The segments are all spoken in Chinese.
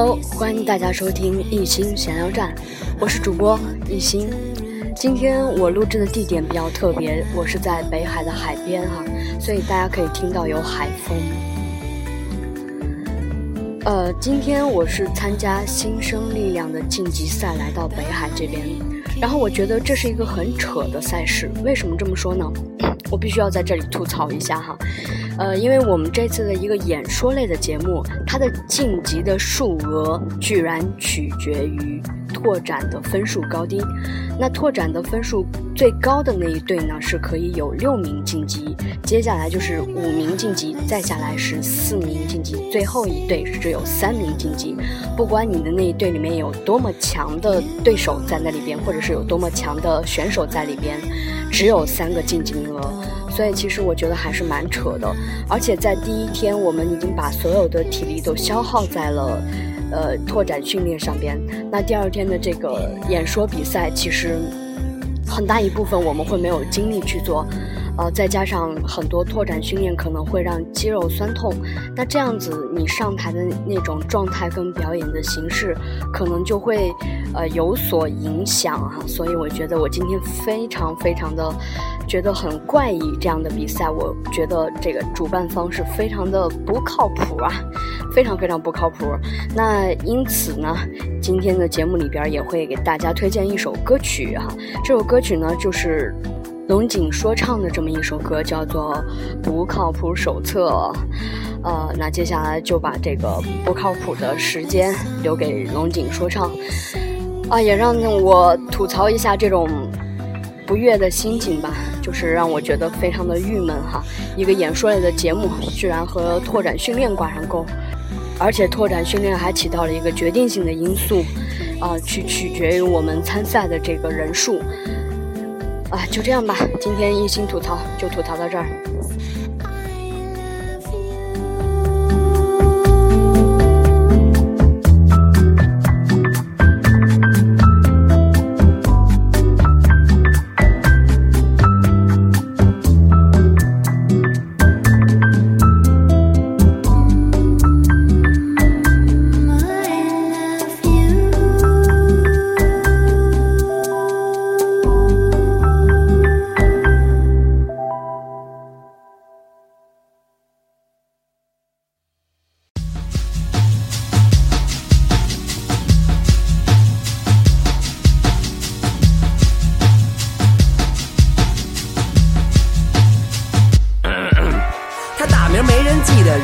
Hello，欢迎大家收听艺兴闲聊站，我是主播艺兴。今天我录制的地点比较特别，我是在北海的海边哈，所以大家可以听到有海风。呃，今天我是参加新生力量的晋级赛来到北海这边，然后我觉得这是一个很扯的赛事，为什么这么说呢？我必须要在这里吐槽一下哈。呃，因为我们这次的一个演说类的节目，它的晋级的数额居然取决于拓展的分数高低。那拓展的分数最高的那一队呢，是可以有六名晋级，接下来就是五名晋级，再下来是四名晋级，最后一队是只有三名晋级。不管你的那一队里面有多么强的对手在那里边，或者是有多么强的选手在里边，只有三个晋级名额。所以其实我觉得还是蛮扯的，而且在第一天我们已经把所有的体力都消耗在了，呃，拓展训练上边。那第二天的这个演说比赛，其实很大一部分我们会没有精力去做。呃，再加上很多拓展训练可能会让肌肉酸痛，那这样子你上台的那种状态跟表演的形式，可能就会呃有所影响哈。所以我觉得我今天非常非常的觉得很怪异，这样的比赛，我觉得这个主办方是非常的不靠谱啊，非常非常不靠谱。那因此呢，今天的节目里边也会给大家推荐一首歌曲哈，这首歌曲呢就是。龙井说唱的这么一首歌叫做《不靠谱手册》，呃，那接下来就把这个不靠谱的时间留给龙井说唱，啊，也让我吐槽一下这种不悦的心情吧，就是让我觉得非常的郁闷哈。一个演说类的节目居然和拓展训练挂上钩，而且拓展训练还起到了一个决定性的因素，啊，去取决于我们参赛的这个人数。啊，就这样吧，今天一心吐槽就吐槽到这儿。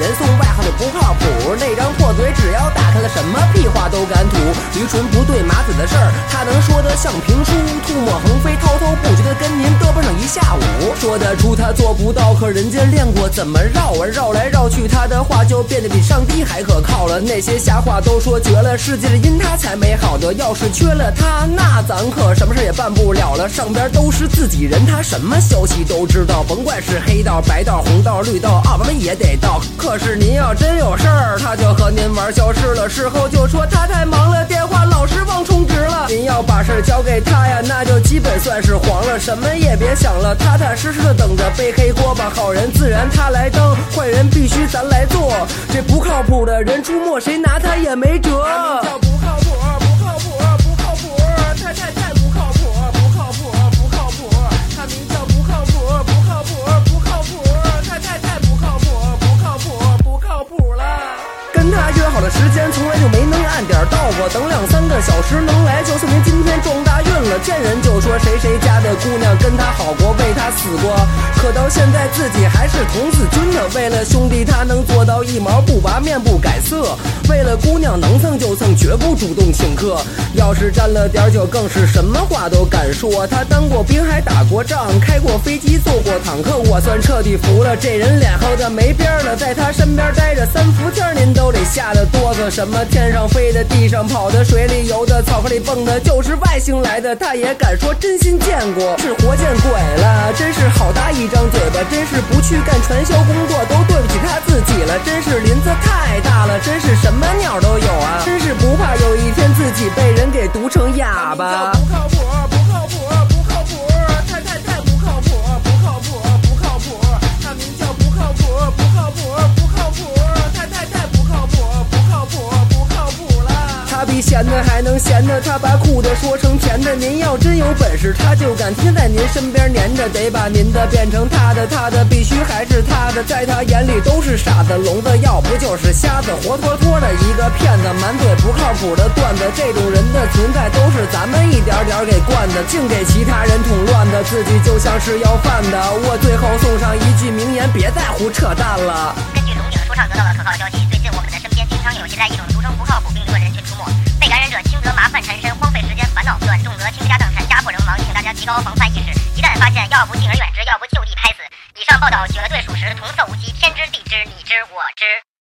人送外号就不靠谱，那张破嘴只要。他的什么屁话都敢吐驴唇不对马嘴的事儿，他能说得像评书，吐沫横飞，滔滔不绝的跟您嘚啵上一下午。说得出他做不到，可人家练过怎么绕啊？绕来绕去，他的话就变得比上帝还可靠了。那些瞎话都说绝了，世界因他才美好的。要是缺了他，那咱可什么事也办不了了。上边都是自己人，他什么消息都知道，甭管是黑道、白道、红道、绿道，啊，我们也得到。可是您要真有事儿，他就和您玩消失了。事后就说他太忙了，电。话老是忘充值了，您要把事儿交给他呀，那就基本算是黄了，什么也别想了，踏踏实实的等着背黑锅吧。好人自然他来当，坏人必须咱来做。这不靠谱的人出没，谁拿他也没辙。跟他约好的时间，从来就没能按点到过。等两三个小时能来，就说明今天撞大运了。见人就说谁谁家的姑娘跟他好过，为他死过。可到现在自己还是童子军呢。为了兄弟，他能做到一毛不拔，面不改色。为了姑娘能蹭就蹭，绝不主动请客。要是沾了点酒，更是什么话都敢说。他当过兵，还打过仗，开过飞机，坐过坦克。我算彻底服了，这人脸厚的没边了。在他身边待着三伏天，您都得吓得哆嗦。什么天上飞的，地上跑的，水里游的，草坑里蹦的，就是外星来的，他也敢说真心见过，是活见鬼了。真是好大一张嘴巴，真是不去干传销工作，都对不起他自己了。真是林子太大了，真是什么鸟都有啊。真是不怕有一天自己被人给毒成哑巴。那，还能闲的，他把苦的说成甜的。您要真有本事，他就敢天天在您身边黏着，得把您的变成他的，他的必须还是他的，在他眼里都是傻子聋子，要不就是瞎子，活脱脱的一个骗子，满嘴不靠谱的段子。这种人的存在都是咱们一点点给惯的，净给其他人捅乱的，自己就像是要饭的。我最后送上一句名言：别再胡扯淡了。根据龙井说唱得到的可靠消息，闹乱，重则倾家荡产，家破人亡。请大家提高防范意识，一旦发现，要不敬而远之，要不就地拍死。以上报道绝对属实，童叟无欺，天知地知，你知我知。